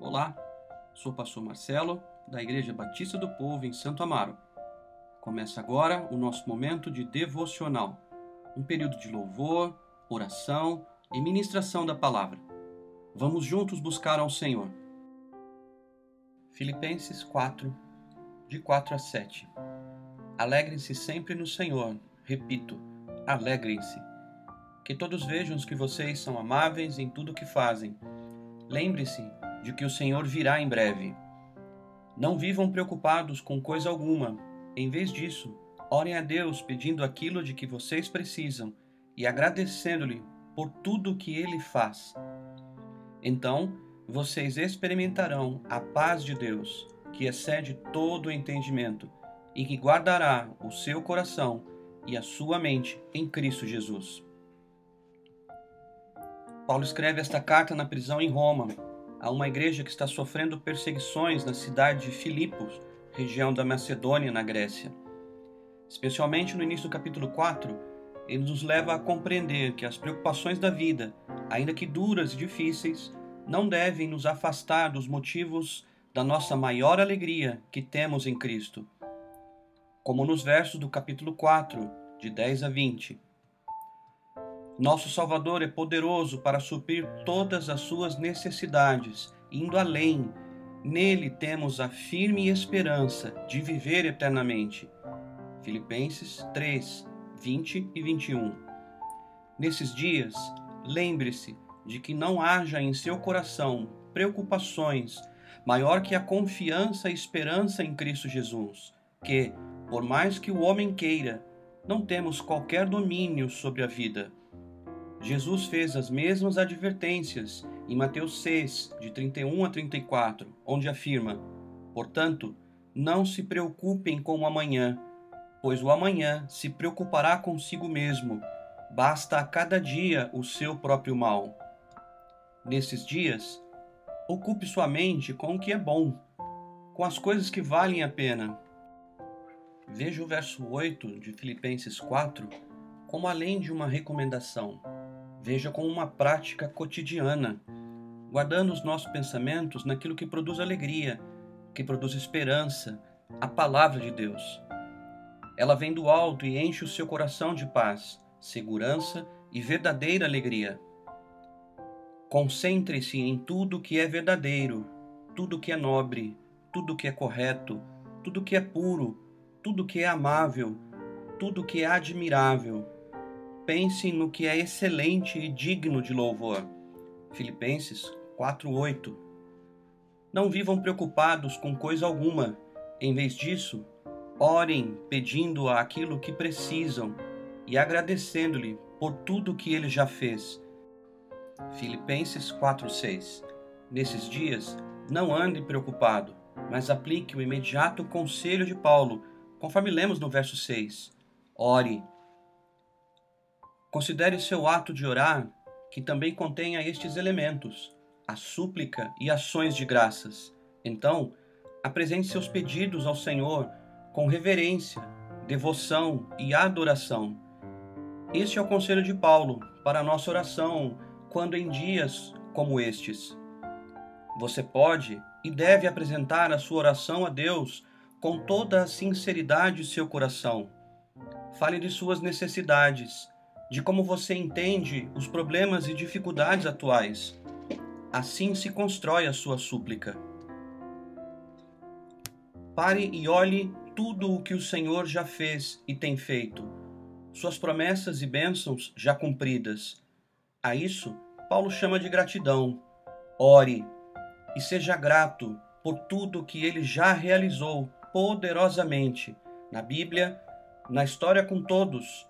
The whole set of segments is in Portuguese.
Olá, sou o pastor Marcelo, da Igreja Batista do Povo em Santo Amaro. Começa agora o nosso momento de devocional, um período de louvor, oração e ministração da palavra. Vamos juntos buscar ao Senhor. Filipenses 4, de 4 a 7. Alegrem-se sempre no Senhor, repito, alegrem-se. Que todos vejam que vocês são amáveis em tudo o que fazem. Lembre-se de que o Senhor virá em breve. Não vivam preocupados com coisa alguma. Em vez disso, orem a Deus pedindo aquilo de que vocês precisam e agradecendo-lhe por tudo que ele faz. Então, vocês experimentarão a paz de Deus, que excede todo o entendimento e que guardará o seu coração e a sua mente em Cristo Jesus. Paulo escreve esta carta na prisão em Roma, a uma igreja que está sofrendo perseguições na cidade de Filipos, região da Macedônia, na Grécia. Especialmente no início do capítulo 4, ele nos leva a compreender que as preocupações da vida, ainda que duras e difíceis, não devem nos afastar dos motivos da nossa maior alegria que temos em Cristo. Como nos versos do capítulo 4, de 10 a 20. Nosso Salvador é poderoso para suprir todas as suas necessidades, indo além. Nele temos a firme esperança de viver eternamente. Filipenses 3, 20 e 21. Nesses dias, lembre-se de que não haja em seu coração preocupações maior que a confiança e esperança em Cristo Jesus, que, por mais que o homem queira, não temos qualquer domínio sobre a vida Jesus fez as mesmas advertências em Mateus 6, de 31 a 34, onde afirma: Portanto, não se preocupem com o amanhã, pois o amanhã se preocupará consigo mesmo. Basta a cada dia o seu próprio mal. Nesses dias, ocupe sua mente com o que é bom, com as coisas que valem a pena. Veja o verso 8 de Filipenses 4 como além de uma recomendação veja como uma prática cotidiana, guardando os nossos pensamentos naquilo que produz alegria, que produz esperança, a palavra de Deus. Ela vem do alto e enche o seu coração de paz, segurança e verdadeira alegria. Concentre-se em tudo que é verdadeiro, tudo que é nobre, tudo que é correto, tudo que é puro, tudo que é amável, tudo que é admirável pense no que é excelente e digno de louvor. Filipenses 4:8. Não vivam preocupados com coisa alguma. Em vez disso, orem pedindo aquilo que precisam e agradecendo-lhe por tudo que ele já fez. Filipenses 4:6. Nesses dias, não ande preocupado, mas aplique o imediato conselho de Paulo, conforme lemos no verso 6. Ore, Considere seu ato de orar que também contenha estes elementos, a súplica e ações de graças. Então, apresente seus pedidos ao Senhor com reverência, devoção e adoração. Este é o conselho de Paulo para a nossa oração quando em dias como estes. Você pode e deve apresentar a sua oração a Deus com toda a sinceridade de seu coração. Fale de suas necessidades de como você entende os problemas e dificuldades atuais. Assim se constrói a sua súplica. Pare e olhe tudo o que o Senhor já fez e tem feito, suas promessas e bênçãos já cumpridas. A isso, Paulo chama de gratidão. Ore e seja grato por tudo que ele já realizou poderosamente na Bíblia, na história com todos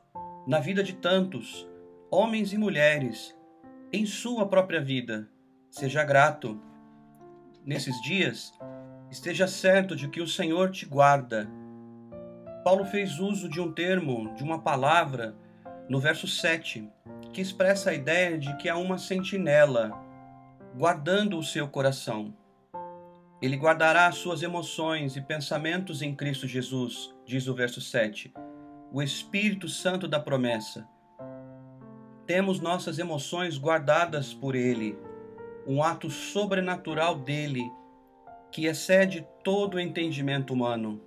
na vida de tantos, homens e mulheres, em sua própria vida. Seja grato. Nesses dias, esteja certo de que o Senhor te guarda. Paulo fez uso de um termo, de uma palavra, no verso 7, que expressa a ideia de que há uma sentinela guardando o seu coração. Ele guardará suas emoções e pensamentos em Cristo Jesus, diz o verso 7 o Espírito Santo da promessa. Temos nossas emoções guardadas por Ele. um ato sobrenatural dele que excede todo o entendimento humano.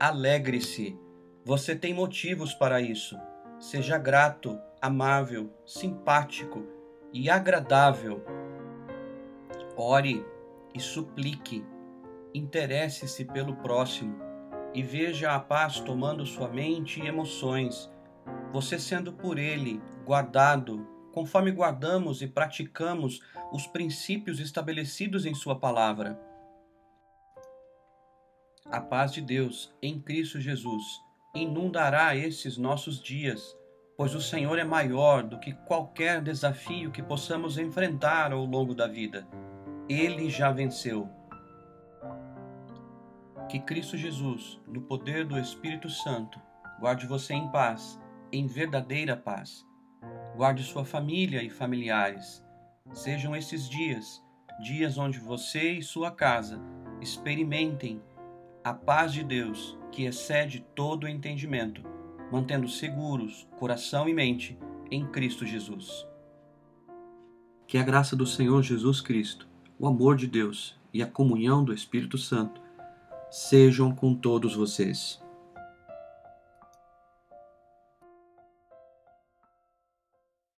Alegre-se, você tem motivos para isso. Seja grato, amável, simpático e agradável. Ore e suplique. Interesse-se pelo próximo e veja a paz tomando sua mente e emoções, você sendo por ele guardado, conforme guardamos e praticamos os princípios estabelecidos em Sua palavra. A paz de Deus em Cristo Jesus inundará esses nossos dias, pois o Senhor é maior do que qualquer desafio que possamos enfrentar ao longo da vida. Ele já venceu. Que Cristo Jesus, no poder do Espírito Santo, guarde você em paz, em verdadeira paz. Guarde sua família e familiares. Sejam esses dias, dias onde você e sua casa experimentem a paz de Deus que excede todo o entendimento, mantendo seguros coração e mente em Cristo Jesus. Que a graça do Senhor Jesus Cristo, o amor de Deus e a comunhão do Espírito Santo sejam com todos vocês.